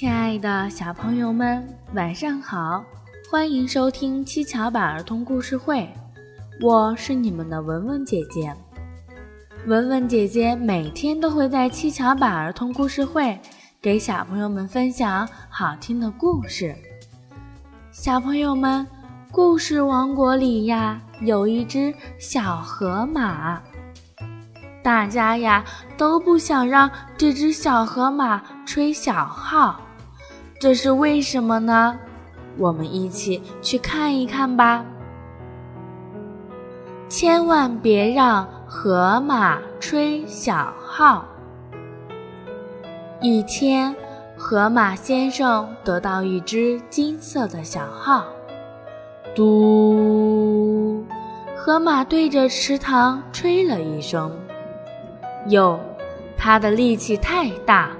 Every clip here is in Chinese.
亲爱的小朋友们，晚上好！欢迎收听七巧板儿童故事会，我是你们的文文姐姐。文文姐姐每天都会在七巧板儿童故事会给小朋友们分享好听的故事。小朋友们，故事王国里呀，有一只小河马。大家呀都不想让这只小河马吹小号，这是为什么呢？我们一起去看一看吧。千万别让河马吹小号。一天，河马先生得到一只金色的小号，嘟，河马对着池塘吹了一声。哟，他的力气太大，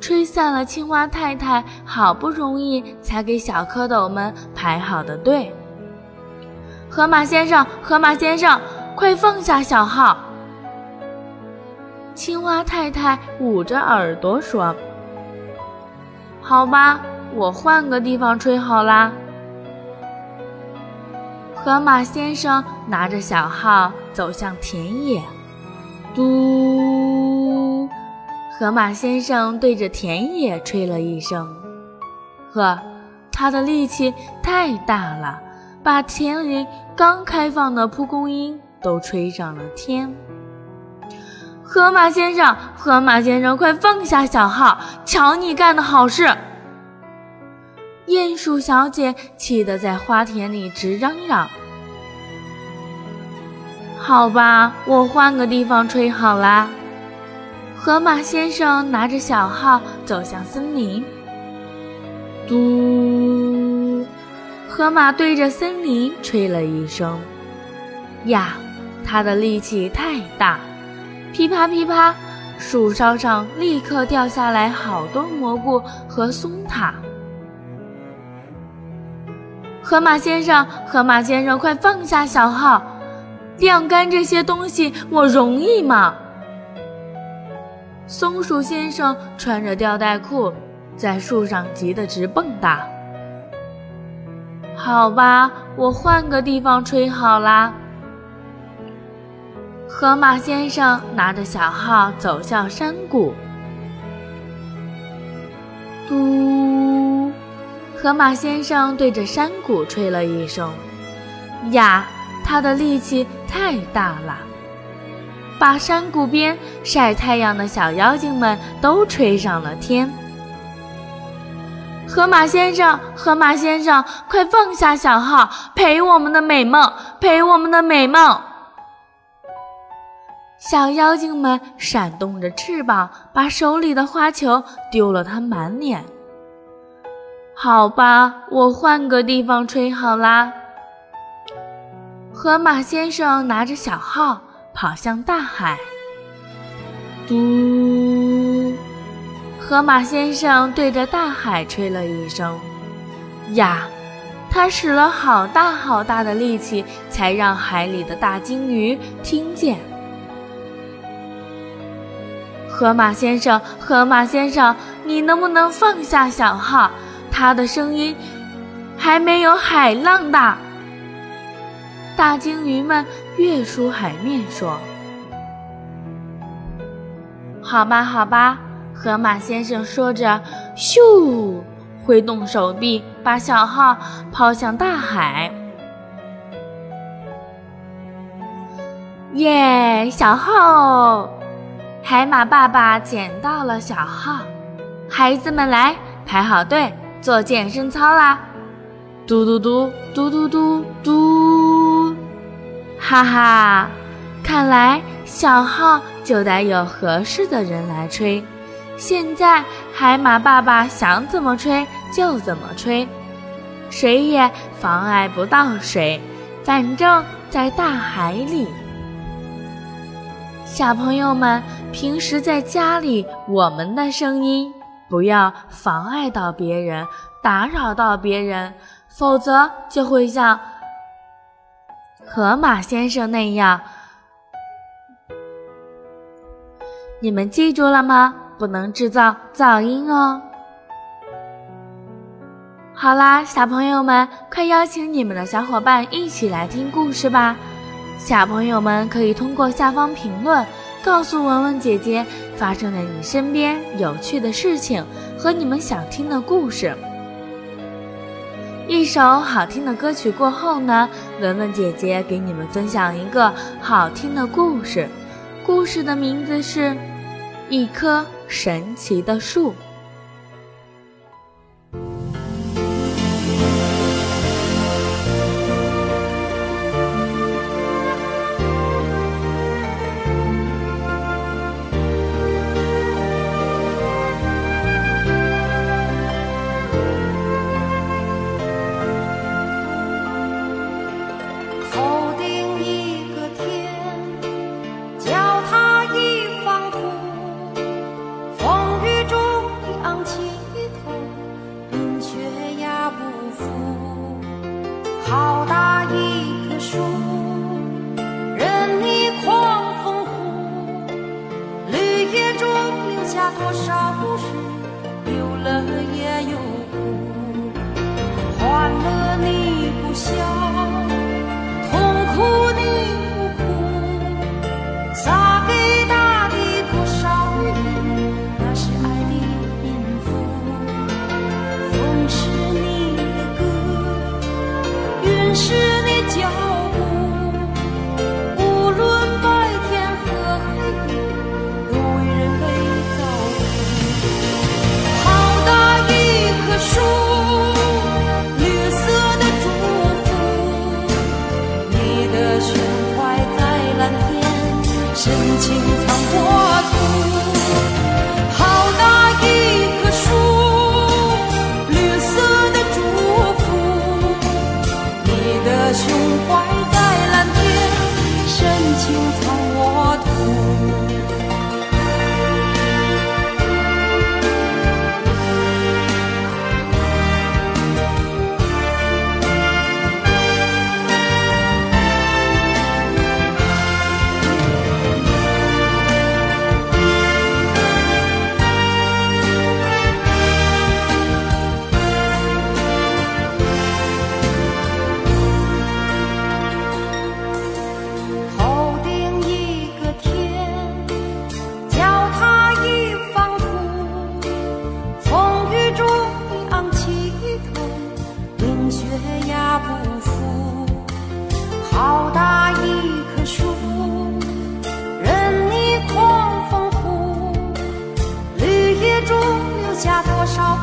吹散了青蛙太太好不容易才给小蝌蚪们排好的队。河马先生，河马先生，快放下小号！青蛙太太捂着耳朵说：“好吧，我换个地方吹好啦。”河马先生拿着小号走向田野。嘟，河马先生对着田野吹了一声，呵，他的力气太大了，把田里刚开放的蒲公英都吹上了天。河马先生，河马先生，快放下小号！瞧你干的好事！鼹鼠小姐气得在花田里直嚷嚷。好吧，我换个地方吹好啦。河马先生拿着小号走向森林。嘟，河马对着森林吹了一声。呀，他的力气太大，噼啪噼啪，树梢上立刻掉下来好多蘑菇和松塔。河马先生，河马先生，快放下小号！晾干这些东西，我容易吗？松鼠先生穿着吊带裤，在树上急得直蹦跶。好吧，我换个地方吹好啦。河马先生拿着小号走向山谷。嘟，河马先生对着山谷吹了一声。呀。他的力气太大了，把山谷边晒太阳的小妖精们都吹上了天。河马先生，河马先生，快放下小号，陪我们的美梦，陪我们的美梦！小妖精们闪动着翅膀，把手里的花球丢了它满脸。好吧，我换个地方吹好啦。河马先生拿着小号跑向大海。嘟，河马先生对着大海吹了一声。呀，他使了好大好大的力气，才让海里的大鲸鱼听见。河马先生，河马先生，你能不能放下小号？它的声音还没有海浪大。大鲸鱼们跃出海面，说：“好吧，好吧。”河马先生说着，咻，挥动手臂，把小号抛向大海。耶，小号！海马爸爸捡到了小号，孩子们来排好队做健身操啦！嘟嘟嘟，嘟嘟嘟嘟。哈哈，看来小号就得有合适的人来吹。现在海马爸爸想怎么吹就怎么吹，谁也妨碍不到谁。反正，在大海里，小朋友们平时在家里，我们的声音不要妨碍到别人，打扰到别人，否则就会像。河马先生那样，你们记住了吗？不能制造噪音哦。好啦，小朋友们，快邀请你们的小伙伴一起来听故事吧！小朋友们可以通过下方评论，告诉文文姐姐发生在你身边有趣的事情和你们想听的故事。一首好听的歌曲过后呢，文文姐姐给你们分享一个好听的故事，故事的名字是《一棵神奇的树》。家。胸怀在蓝天深情藏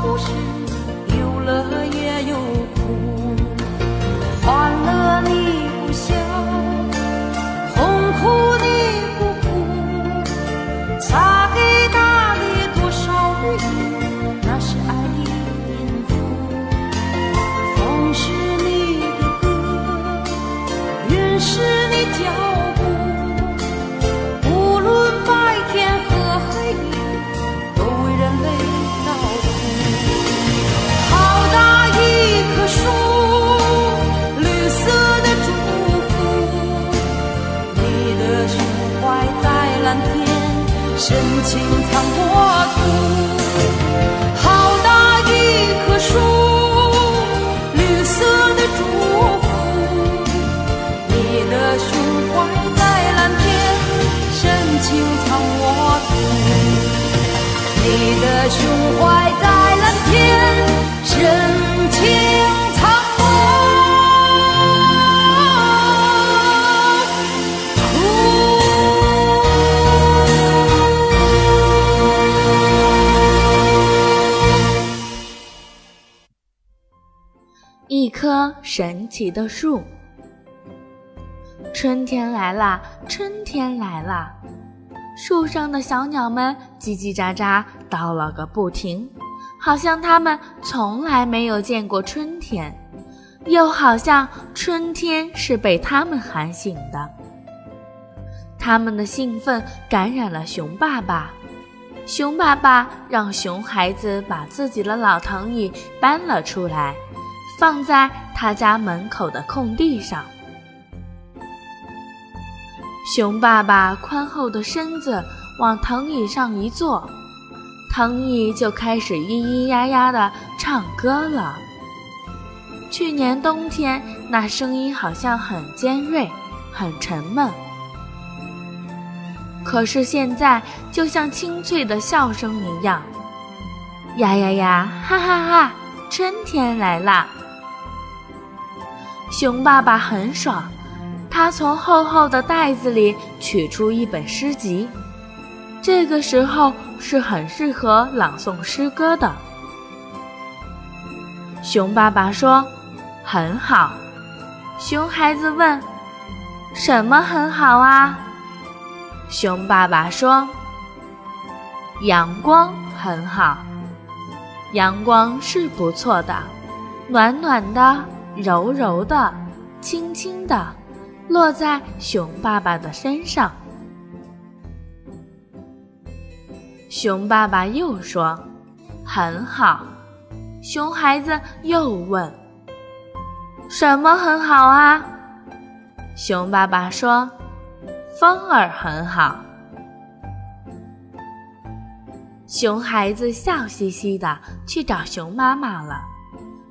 不是有乐也有苦。胸怀在蓝天，深情。一棵神奇的树。春天来啦，春天来啦！树上的小鸟们叽叽喳喳叨了个不停，好像它们从来没有见过春天，又好像春天是被它们喊醒的。它们的兴奋感染了熊爸爸，熊爸爸让熊孩子把自己的老藤椅搬了出来。放在他家门口的空地上。熊爸爸宽厚的身子往藤椅上一坐，藤椅就开始咿咿呀呀的唱歌了。去年冬天那声音好像很尖锐，很沉闷。可是现在就像清脆的笑声一样，呀呀呀，哈哈哈！春天来啦！熊爸爸很爽，他从厚厚的袋子里取出一本诗集，这个时候是很适合朗诵诗歌的。熊爸爸说：“很好。”熊孩子问：“什么很好啊？”熊爸爸说：“阳光很好，阳光是不错的，暖暖的，柔柔的，轻轻的，落在熊爸爸的身上。”熊爸爸又说：“很好。”熊孩子又问：“什么很好啊？”熊爸爸说。风儿很好，熊孩子笑嘻嘻的去找熊妈妈了。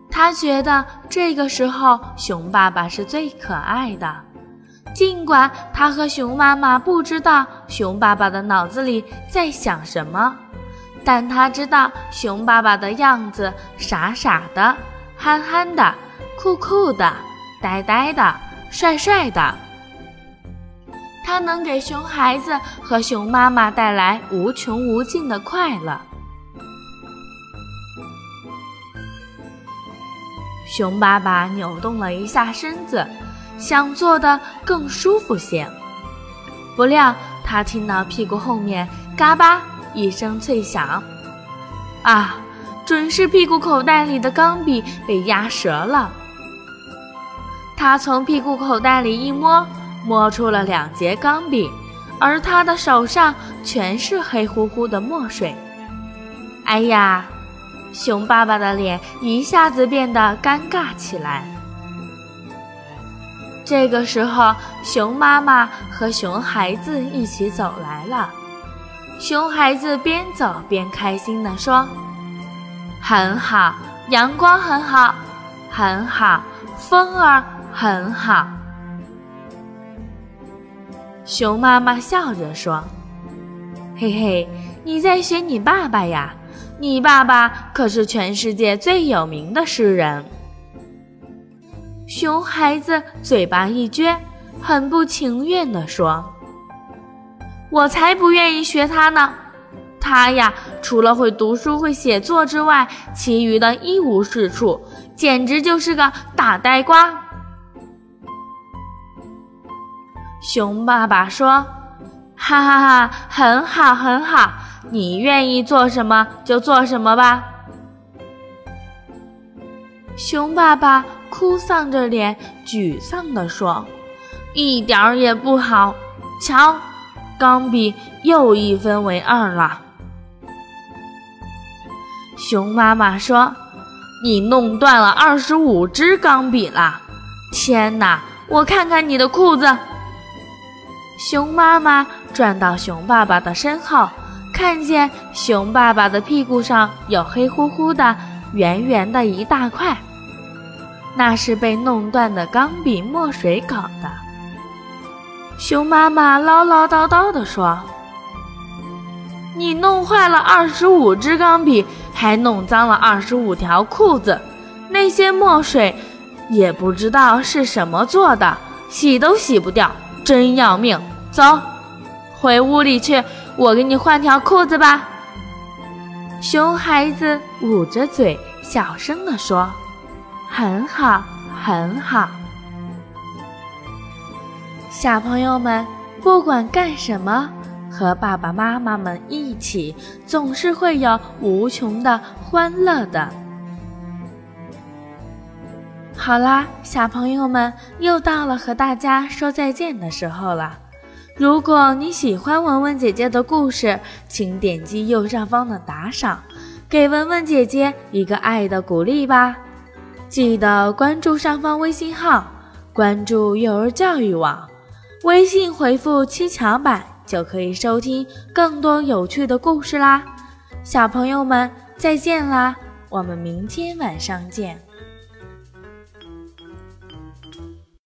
他觉得这个时候熊爸爸是最可爱的，尽管他和熊妈妈不知道熊爸爸的脑子里在想什么，但他知道熊爸爸的样子傻傻的、憨憨的、酷酷的、呆呆的、帅帅的。它能给熊孩子和熊妈妈带来无穷无尽的快乐。熊爸爸扭动了一下身子，想坐得更舒服些。不料他听到屁股后面“嘎巴”一声脆响，啊，准是屁股口袋里的钢笔被压折了。他从屁股口袋里一摸。摸出了两节钢笔，而他的手上全是黑乎乎的墨水。哎呀，熊爸爸的脸一下子变得尴尬起来。这个时候，熊妈妈和熊孩子一起走来了。熊孩子边走边开心地说：“很好，阳光很好，很好，风儿很好。”熊妈妈笑着说：“嘿嘿，你在学你爸爸呀？你爸爸可是全世界最有名的诗人。”熊孩子嘴巴一撅，很不情愿地说：“我才不愿意学他呢！他呀，除了会读书会写作之外，其余的一无是处，简直就是个大呆瓜。”熊爸爸说：“哈哈哈，很好很好，你愿意做什么就做什么吧。”熊爸爸哭丧着脸，沮丧地说：“一点儿也不好，瞧，钢笔又一分为二了。”熊妈妈说：“你弄断了二十五支钢笔了！天哪，我看看你的裤子。”熊妈妈转到熊爸爸的身后，看见熊爸爸的屁股上有黑乎乎的、圆圆的一大块，那是被弄断的钢笔墨水搞的。熊妈妈唠唠叨叨地说：“你弄坏了二十五支钢笔，还弄脏了二十五条裤子，那些墨水也不知道是什么做的，洗都洗不掉。”真要命！走，回屋里去，我给你换条裤子吧。熊孩子捂着嘴，小声地说：“很好，很好。”小朋友们，不管干什么，和爸爸妈妈们一起，总是会有无穷的欢乐的。好啦，小朋友们，又到了和大家说再见的时候了。如果你喜欢文文姐姐的故事，请点击右上方的打赏，给文文姐姐一个爱的鼓励吧。记得关注上方微信号，关注幼儿教育网，微信回复“七巧板”就可以收听更多有趣的故事啦。小朋友们，再见啦，我们明天晚上见。